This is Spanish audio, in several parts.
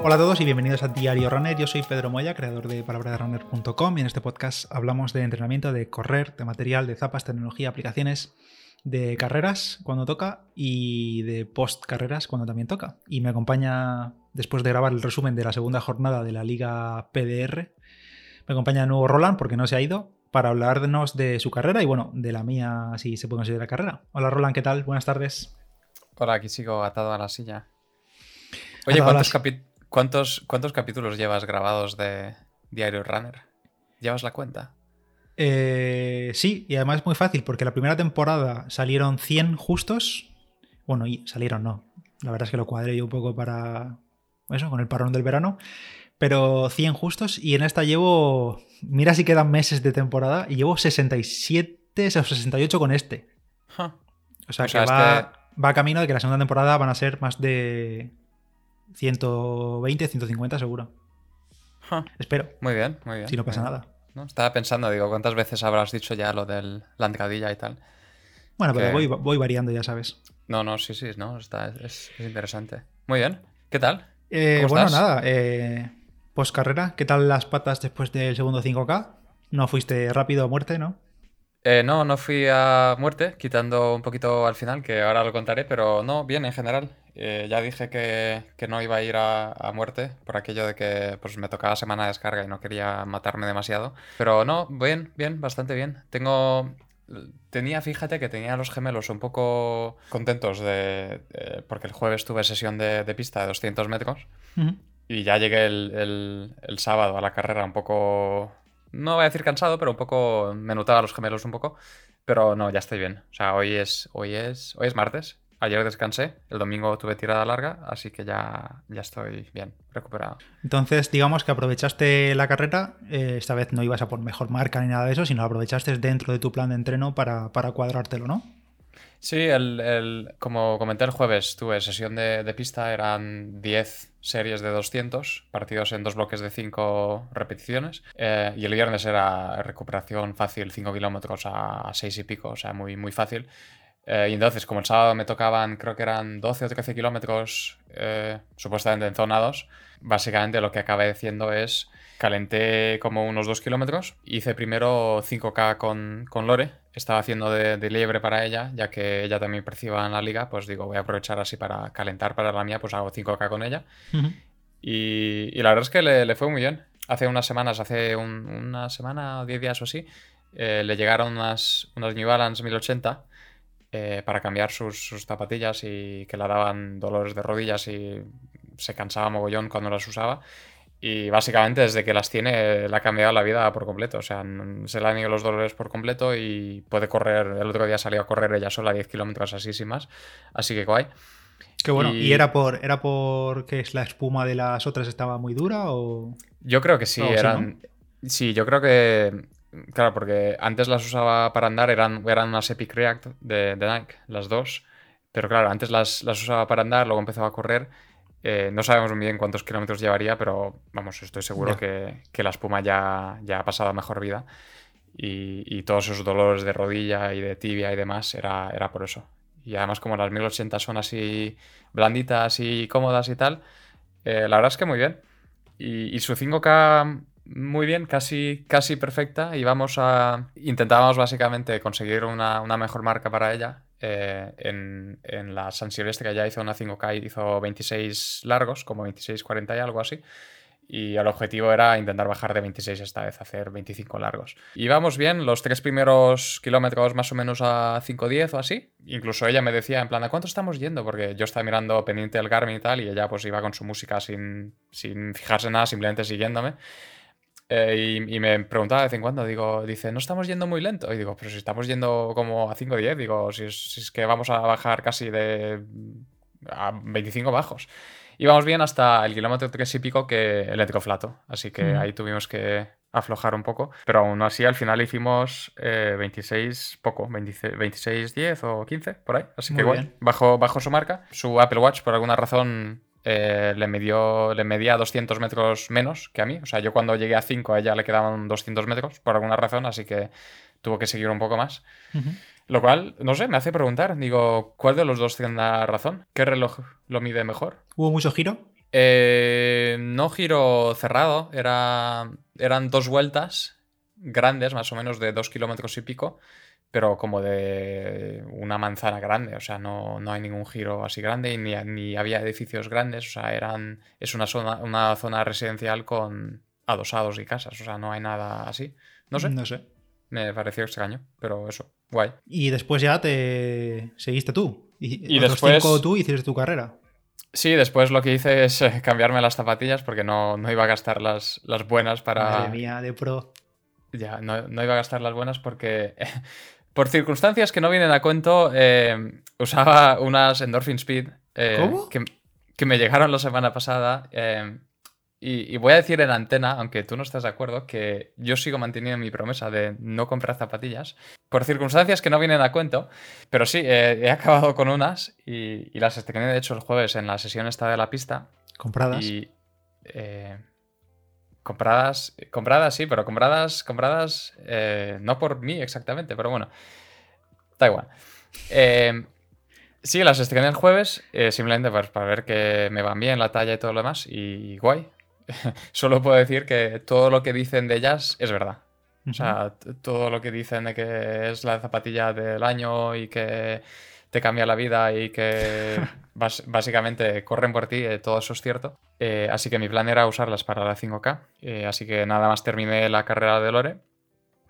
Hola a todos y bienvenidos a Diario Runner. Yo soy Pedro Moya, creador de palabraderunner.com y en este podcast hablamos de entrenamiento, de correr, de material, de zapas, tecnología, aplicaciones, de carreras cuando toca y de post carreras cuando también toca. Y me acompaña, después de grabar el resumen de la segunda jornada de la Liga PDR, me acompaña de nuevo Roland porque no se ha ido para hablarnos de su carrera y bueno, de la mía si se puede considerar carrera. Hola Roland, ¿qué tal? Buenas tardes. Hola, aquí sigo atado a la silla. Oye, ¿cuántos, ¿cuántos, ¿cuántos capítulos llevas grabados de Diario Runner? ¿Llevas la cuenta? Eh, sí, y además es muy fácil porque la primera temporada salieron 100 justos. Bueno, y salieron no. La verdad es que lo cuadré yo un poco para eso, con el parón del verano. Pero 100 justos y en esta llevo, mira si quedan meses de temporada y llevo 67 o 68 con este. O sea, que va, va camino de que la segunda temporada van a ser más de 120, 150 seguro. Espero. Muy bien, muy bien. Si no pasa nada. Estaba pensando, digo, ¿cuántas veces habrás dicho ya lo de la entradilla y tal? Bueno, pero voy, variando, ya sabes. No, no, sí, sí, no, está, es, interesante. Muy bien. ¿Qué tal? Eh, bueno, nada. Eh, post carrera, ¿qué tal las patas después del segundo 5K? No fuiste rápido a muerte, ¿no? Eh, no, no fui a muerte, quitando un poquito al final, que ahora lo contaré, pero no, bien en general. Eh, ya dije que, no iba a ir a, muerte por aquello de que pues, me tocaba semana de descarga y no quería matarme demasiado. Pero no, bien, bien, bastante bien. Tengo... Tenía, fíjate que tenía los gemelos un poco contentos de, porque el jueves tuve sesión de, pista de 200 metros y ya llegué el, el sábado a la carrera un poco no voy a decir cansado, pero un poco me notaba los gemelos un poco. Pero no, ya estoy bien. O sea, hoy es, hoy es, hoy es martes. Ayer descansé, el domingo tuve tirada larga, así que ya, ya estoy bien, recuperado. Entonces, digamos que aprovechaste la carrera, eh, esta vez no ibas a por mejor marca ni nada de eso, sino aprovechaste dentro de tu plan de entreno para, para cuadrártelo, ¿no? Sí, el, como comenté el jueves, tuve sesión de, pista, eran 10 series de 200, partidos en dos bloques de 5 repeticiones. Eh, y el viernes era recuperación fácil, 5 kilómetros a, 6 y pico, o sea, muy, muy fácil. Eh, y entonces, como el sábado me tocaban, creo que eran 12 o 13 kilómetros eh, supuestamente enzonados, básicamente lo que acabé haciendo es calenté como unos 2 kilómetros, hice primero 5K con, con Lore, estaba haciendo de, liebre para ella, ya que ella también perciba en la liga, pues digo, voy a aprovechar así para calentar para la mía, pues hago 5K con ella. y, y, la verdad es que le, le, fue muy bien. Hace unas semanas, hace una semana o 10 días o así, eh, le llegaron unas, unas New Balance 1080 eh, para cambiar sus, sus, zapatillas y que le daban dolores de rodillas y se cansaba mogollón cuando las usaba. Y básicamente desde que las tiene le ha cambiado la vida por completo. O sea, se le han ido los dolores por completo y puede correr. El otro día salió a correr ella sola 10 kilómetros así sin más. Así que guay. Qué bueno. ¿Y, era por era porque la espuma de las otras estaba muy dura o...? Yo creo que sí. eran... Sí, yo creo que... Claro, porque antes las usaba para andar, eran, eran unas Epic React de, de Nike, las dos. Pero claro, antes las, las usaba para andar, luego empezaba a correr eh, no sabemos muy bien cuántos kilómetros llevaría, pero vamos, estoy seguro que, la espuma ya, ya ha pasado a mejor vida. Y, todos esos dolores de rodilla y de tibia y demás era, era por eso. Y además, como las 1080 son así blanditas y cómodas y tal, eh, la verdad es que muy bien. Y, su 5K muy bien, casi, casi perfecta. Y vamos a. Intentábamos básicamente conseguir una, una mejor marca para ella. Eh, en, en, la San Silvestre, que ya hizo una 5K, hizo 26 largos, como 26, 40 y algo así. Y el objetivo era intentar bajar de 26 esta vez, hacer 25 largos. Y vamos bien, los tres primeros kilómetros más o menos a 5.10 o así. Incluso ella me decía, en plan, ¿a cuánto estamos yendo? Porque yo estaba mirando pendiente del Garmin y tal, y ella pues iba con su música sin, sin fijarse en nada, simplemente siguiéndome. Eh, y, me preguntaba de vez en cuando, digo, dice, no estamos yendo muy lento. Y digo, pero si estamos yendo como a 5-10, digo, si es, que vamos a bajar casi de a 25 bajos. Y vamos bien hasta el kilómetro 3 y pico que el flato. Así que ahí tuvimos que aflojar un poco. Pero aún así al final hicimos 26, eh, poco, 26, 10 o 15, por ahí. Así que igual, bajo, bajo su marca. Su Apple Watch por alguna razón eh, le, midió, le medía 200 metros menos que a mí. O sea, yo cuando llegué a 5 a ella le quedaban 200 metros por alguna razón, así que tuvo que seguir un poco más. Lo cual, no sé, me hace preguntar, digo, ¿cuál de los dos tiene razón? ¿Qué reloj lo mide mejor? ¿Hubo mucho giro? Eh, no giro cerrado, era, eran dos vueltas grandes, más o menos de dos kilómetros y pico, pero como de una manzana grande, o sea, no, hay ningún giro así grande y ni, había edificios grandes, o sea, eran, es una zona, una zona residencial con adosados y casas, o sea, no hay nada así. No sé. No sé. Me pareció extraño, pero eso, guay. Y después ya te seguiste tú. Y, y después tú hiciste tu carrera. Sí, después lo que hice es eh, cambiarme las zapatillas porque no, iba a gastar las, las buenas para. Madre mía, de pro. Ya, no, iba a gastar las buenas porque. por circunstancias que no vienen a cuento, eh, usaba unas Endorphin Speed. Eh, ¿Cómo? Que, que, me llegaron la semana pasada. Y, voy a decir en antena, aunque tú no estás de acuerdo, que yo sigo manteniendo mi promesa de no comprar zapatillas, por circunstancias que no vienen a cuento, pero sí, he acabado con unas y, las estrené de hecho el jueves en la sesión esta de la pista. ¿Compradas? Y, eh, compradas, compradas sí, pero compradas, compradas eh, no por mí exactamente, pero bueno, da igual. Eh, sí, las estrené el jueves, simplemente pues, para ver que me van bien la talla y todo lo demás, y guay, solo puedo decir que todo lo que dicen de ellas es verdad. O sea, todo lo que dicen de que es la zapatilla del año y que te cambia la vida y que básicamente corren por ti, eh, todo eso es cierto. Eh, así que mi plan era usarlas para la 5K. Eh, así que nada más terminé la carrera de Lore.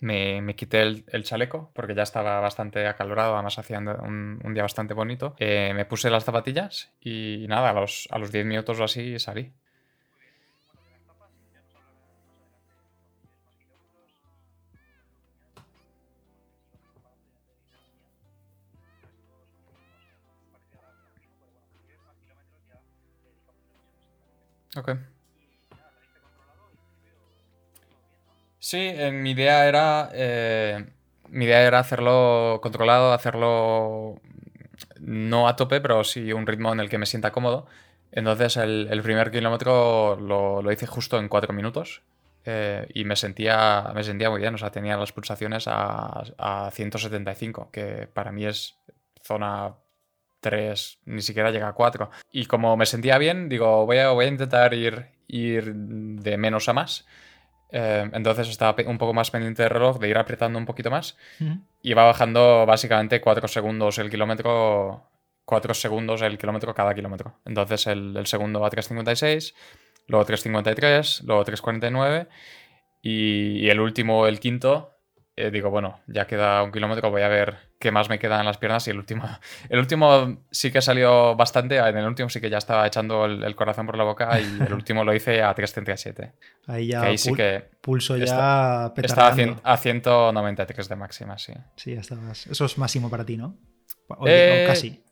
Me, quité el, chaleco porque ya estaba bastante acalorado, además hacía un, día bastante bonito. me puse las zapatillas y nada, a los, a los 10 minutos o así salí. Ok. Sí, en mi idea era. Eh, mi idea era hacerlo controlado, hacerlo no a tope, pero sí un ritmo en el que me sienta cómodo. Entonces el, primer kilómetro lo, hice justo en cuatro minutos eh, y me sentía, me sentía muy bien, o sea, tenía las pulsaciones a, a 175, que para mí es zona 3, ni siquiera llega a 4. Y como me sentía bien, digo, voy a, voy a intentar ir, ir de menos a más. Eh, entonces estaba un poco más pendiente del reloj, de ir apretando un poquito más. Y va bajando básicamente 4 segundos el kilómetro. 4 segundos el kilómetro cada kilómetro. Entonces el, el segundo a 3.56, luego 3.53, luego 3.49 y, y el último, el quinto, eh, digo, bueno, ya queda un kilómetro, voy a ver qué más me queda en las piernas. Y el último, el último sí que salió bastante. En el último sí que ya estaba echando el, corazón por la boca y el último lo hice a 337. Ahí ya ahí sí que pulso ya está, Estaba a, 193 de máxima, sí. Sí, ya estabas. Eso es máximo para ti, ¿no? O, eh, casi.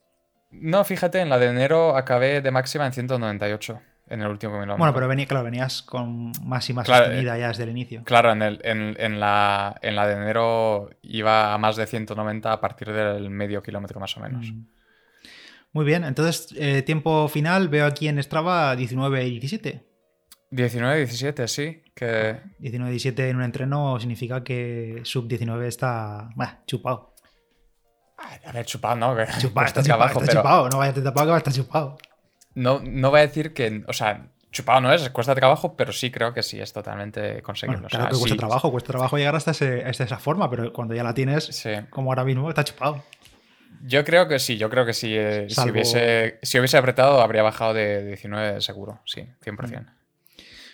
No, fíjate, en la de enero acabé de máxima en 198 en el último kilómetro. Bueno, pero venía, claro, venías con más y más sostenida ya desde el inicio. Claro, en, el, en, la, en la de enero iba a más de 190 a partir del medio kilómetro más o menos. Mm. Muy bien, entonces eh, tiempo final veo aquí en Strava 19 y 17. 19 y 17, sí. Que... 19 y 17 en un entreno significa que sub 19 está chupado. A ver, chupado, ¿no? Chupado, está, chupado, está chupado, no vayas a tapado que va a estar chupado. No, no voy a decir que, o sea, chupado no es, cuesta trabajo, pero sí creo que sí es totalmente conseguible. claro que cuesta trabajo, cuesta trabajo llegar hasta, esa forma, pero cuando ya la tienes, como ahora mismo, está chupado. Yo creo que sí, yo creo que sí. Eh, si, hubiese, si hubiese apretado, habría bajado de 19 seguro, sí, 100%.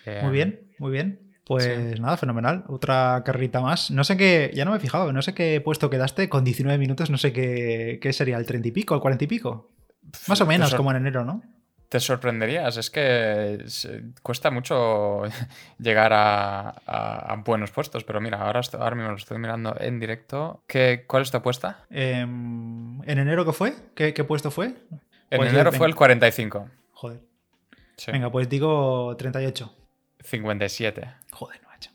Eh, muy bien, muy bien. Pues nada, fenomenal. Otra carrita más. No sé qué, ya no me he fijado, no sé qué puesto quedaste con 19 minutos, no sé qué, qué sería, el 30 y pico, el 40 y pico. Más o menos, como en enero, ¿no? Te sorprenderías, es que cuesta mucho llegar a, buenos puestos, pero mira, ahora, ahora mismo lo estoy mirando en directo. ¿Qué, ¿Cuál es tu apuesta? Em, ¿En enero qué fue? ¿Qué, puesto fue? En pues enero fue el 45. Joder. Venga, pues digo 38. 57. Joder, no, hecho.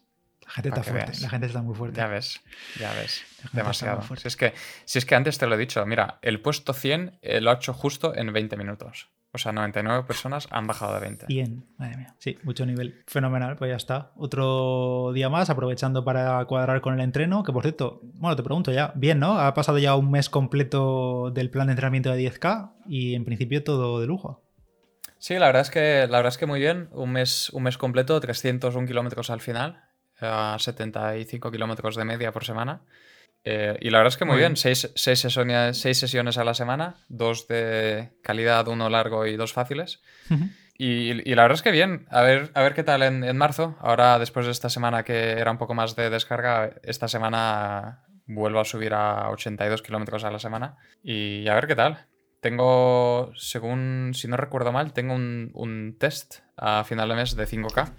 La gente está fuerte, la gente está muy fuerte. Ya ves, ya ves. Demasiado. Si es, que, si es que antes te lo he dicho, mira, el puesto 100 eh, lo ha hecho justo en 20 minutos. O sea, 99 personas han bajado de 20. Bien, madre mía. Sí, mucho nivel. Fenomenal, pues ya está. Otro día más, aprovechando para cuadrar con el entreno, que por cierto, bueno, te pregunto ya, bien, ¿no? Ha pasado ya un mes completo del plan de entrenamiento de 10K y en principio todo de lujo. Sí, la verdad es que, la verdad es que muy bien. Un mes, un mes completo, 301 kilómetros al final, a 75 kilómetros de media por semana. Eh, y la verdad es que muy, bien, Seis, sesiones, seis, sesiones, a la semana, dos de calidad, uno largo y dos fáciles. y, la verdad es que bien, a ver, a ver qué tal en, en, marzo. Ahora, después de esta semana que era un poco más de descarga, esta semana vuelvo a subir a 82 kilómetros a la semana. Y a ver qué tal. Tengo, según, si no recuerdo mal, tengo un, test a final de mes de 5K.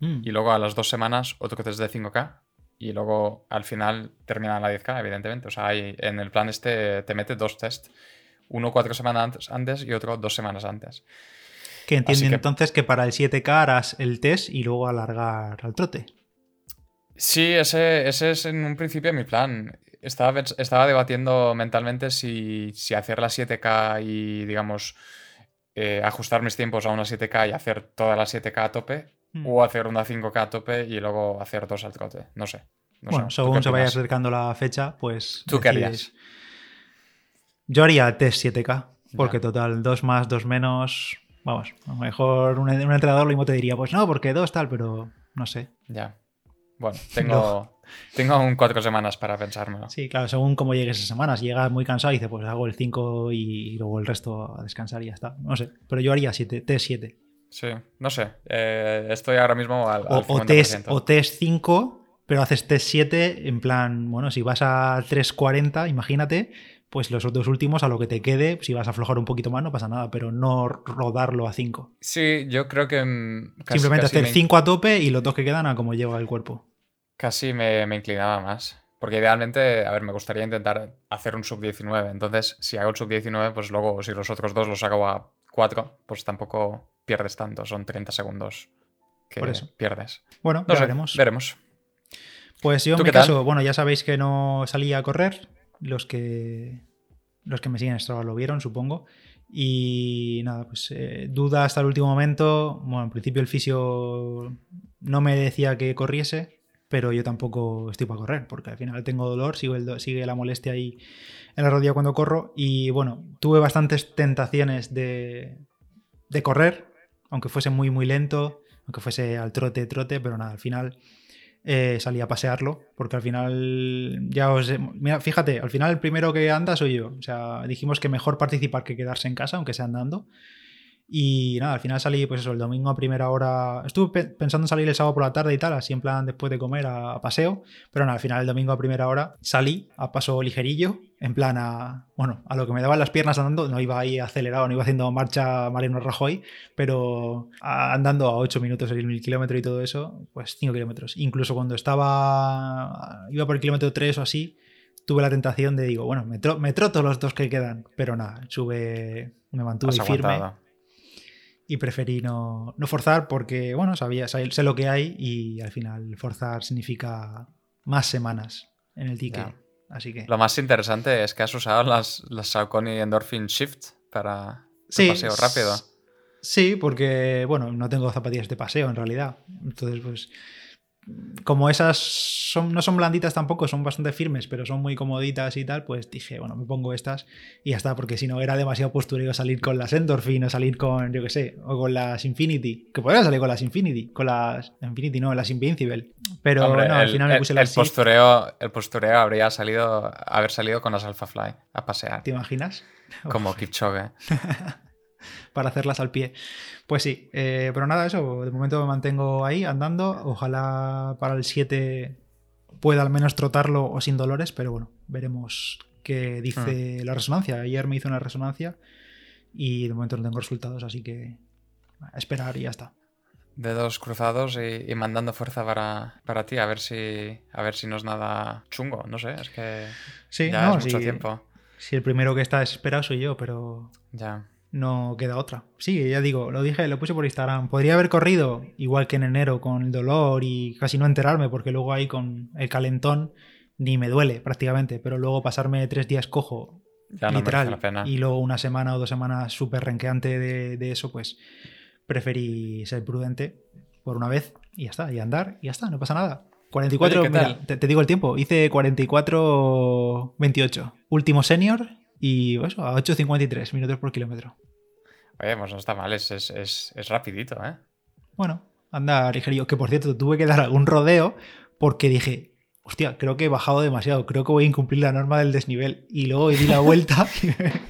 Mm. Y luego a las dos semanas otro test de 5K. Y luego al final termina la 10K, evidentemente. O sea, hay, en el plan este te mete dos tests. Uno cuatro semanas antes y otro dos semanas antes. Que entiende entonces que para el 7K harás el test y luego alargar al trote. Sí, ese, ese es en un principio mi plan. Estaba, estaba debatiendo mentalmente si, hacer la 7K y, digamos, eh, ajustar mis tiempos a una 7K y hacer toda la 7K a tope, hmm. o hacer una 5K a tope y luego hacer dos al trote. No sé. bueno, según se vaya acercando la fecha, pues. ¿Tú qué harías? Yo haría test 7K, porque total, dos más, dos menos. Vamos, a lo mejor un, un entrenador lo mismo te diría, pues no, porque dos tal, pero no sé. Ya. Bueno, tengo, tengo aún cuatro semanas para pensármelo. Sí, claro, según cómo llegues esas semanas. Si llegas muy cansado y dices, pues hago el 5 y luego el resto a descansar y ya está. No sé, pero yo haría 7, T7. Sí, no sé. Eh, estoy ahora mismo al, o, o, test, o test 5, pero haces test 7 en plan, bueno, si vas a 3.40, imagínate, pues los otros últimos a lo que te quede, si vas a aflojar un poquito más no pasa nada, pero no rodarlo a 5. Sí, yo creo que... Mm, Simplemente hacer 5 a tope y los dos que quedan a como lleva el cuerpo. Casi me, inclinaba más. Porque idealmente, a ver, me gustaría intentar hacer un sub-19. Entonces, si hago el sub-19, pues luego, si los otros dos los hago a 4, pues tampoco pierdes tanto. Son 30 segundos que pierdes. Bueno, veremos. Veremos. Pues yo en mi caso, bueno, ya sabéis que no salí a correr. Los que, los que me siguen esto lo vieron, supongo. Y nada, pues eh, duda hasta el último momento. Bueno, en principio el fisio no me decía que corriese, pero yo tampoco estoy para correr, porque al final tengo dolor, sigue la molestia ahí en la rodilla cuando corro, y bueno, tuve bastantes tentaciones de, de correr, aunque fuese muy, muy lento, aunque fuese al trote, trote, pero nada, al final eh, salí a pasearlo, porque al final ya os... Mira, fíjate, al final el primero que anda soy yo, o sea, dijimos que mejor participar que quedarse en casa, aunque sea andando, y nada, al final salí, pues eso, el domingo a primera hora. Estuve pensando en salir el sábado por la tarde y tal, así en plan después de comer a, paseo. Pero nada, al final el domingo a primera hora salí a paso ligerillo, en plan a. Bueno, a lo que me daban las piernas andando. No iba ahí acelerado, no iba haciendo marcha Mariano Rajoy, pero andando a 8 minutos el kilómetro y todo eso, pues 5 kilómetros. Incluso cuando estaba. iba por el kilómetro 3 o así, tuve la tentación de, digo, bueno, me, me troto los dos que quedan. Pero nada, sube. Me mantuve firme y preferí no, forzar porque, bueno, sabía, sé lo que hay y al final forzar significa más semanas en el ticket. Así que... Lo más interesante es que has usado las, las Saucony Endorphin Shift para sí, paseo rápido. Sí, porque, bueno, no tengo zapatillas de paseo en realidad. Entonces, pues como esas son, no son blanditas tampoco, son bastante firmes, pero son muy comoditas y tal, pues dije, bueno, me pongo estas y ya está, porque si no era demasiado postureo salir con las Endorphin o salir con, yo qué sé, o con las Infinity, que podría salir con las Infinity, con las Infinity, no, las Invincible, pero no, al final me puse las el postureo, el postureo habría salido, haber salido con las Alpha Fly a pasear. ¿Te imaginas? Como Kipchoge. para hacerlas al pie. Pues sí, eh, pero nada, eso, de momento me mantengo ahí andando. Ojalá para el 7 pueda al menos trotarlo o sin dolores, pero bueno, veremos qué dice hmm. la resonancia. Ayer me hizo una resonancia y de momento no tengo resultados, así que a esperar y ya está. Dedos cruzados y, mandando fuerza para, para, ti, a ver si a ver si no es nada chungo, no sé, es que sí, ya es mucho tiempo. Si el primero que está desesperado soy yo, pero ya no queda otra. Sí, ya digo, lo dije, lo puse por Instagram. Podría haber corrido igual que en enero con el dolor y casi no enterarme porque luego ahí con el calentón ni me duele prácticamente, pero luego pasarme tres días cojo, literal, y luego una semana o dos semanas súper renqueante de, eso, pues preferí ser prudente por una vez y ya está, y andar y ya está, no pasa nada. 44, mira, te, te, digo el tiempo, hice 44-28. Último senior y eso, a 8.53 minutos por kilómetro. Oye, pues no está mal, es, es, rapidito, ¿eh? Bueno, anda ligerio. Que por cierto, tuve que dar algún rodeo porque dije, hostia, creo que he bajado demasiado, creo que voy a incumplir la norma del desnivel. Y luego di la vuelta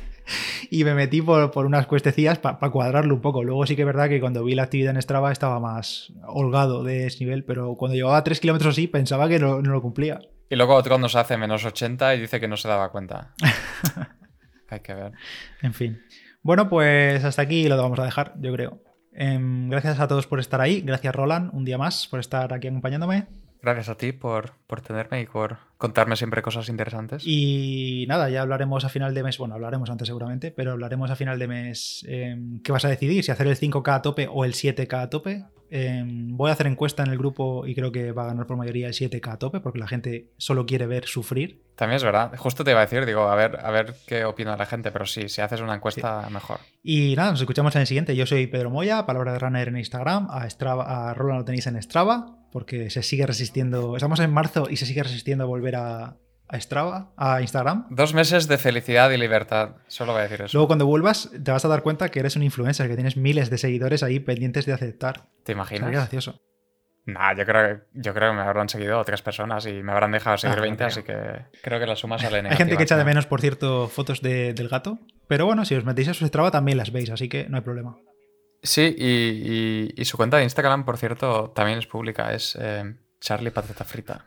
y me metí por, unas cuestecillas para cuadrarlo un poco. Luego sí que es verdad que cuando vi la actividad en Strava estaba más holgado de desnivel, pero cuando llevaba 3 kilómetros así pensaba que no, no, lo cumplía. Y luego otro nos hace menos 80 y dice que no se daba cuenta. Hay que ver. En fin. Bueno, pues hasta aquí lo vamos a dejar, yo creo. Em, gracias a todos por estar ahí. Gracias, Roland, un día más por estar aquí acompañándome. Gracias a ti por, por tenerme y por contarme siempre cosas interesantes. Y nada, ya hablaremos a final de mes, bueno, hablaremos antes seguramente, pero hablaremos a final de mes em, qué vas a decidir, si hacer el 5K a tope o el 7K a tope. Em, voy a hacer encuesta en el grupo y creo que va a ganar por mayoría el 7K a tope porque la gente solo quiere ver sufrir. También es verdad. Justo te iba a decir, digo, a ver, a ver qué opina la gente, pero sí, si haces una encuesta, mejor. Y nada, nos escuchamos en el siguiente. Yo soy Pedro Moya, Palabra de Runner en Instagram, a, Strava, a Roland lo tenéis en Strava porque se sigue resistiendo. Estamos en marzo y se sigue resistiendo a volver a, a Strava, a Instagram. Dos meses de felicidad y libertad, solo voy a decir eso. Luego cuando vuelvas te vas a dar cuenta que eres un influencer, que tienes miles de seguidores ahí pendientes de aceptar. ¿Te imaginas? Sería gracioso. Nah, yo creo, yo creo que me habrán seguido tres personas y me habrán dejado seguir 20, ah, así que creo que la suma sale Hay gente que echa de menos, por cierto, fotos del gato, pero bueno, si os metéis a su Strava también las veis, así que no hay problema. Sí, y, su cuenta de Instagram, por cierto, también es pública, es eh, Charlie Patata Frita,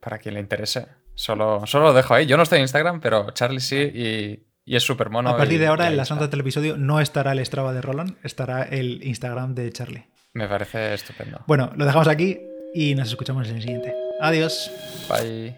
para quien le interese. Solo, solo lo dejo ahí. Yo no estoy en Instagram, pero Charlie sí y, es súper mono. A partir de ahora, en las notas del episodio no estará el Strava de Roland, estará el Instagram de Charlie. Me parece estupendo. Bueno, lo dejamos aquí y nos escuchamos en el siguiente. Adiós. Bye.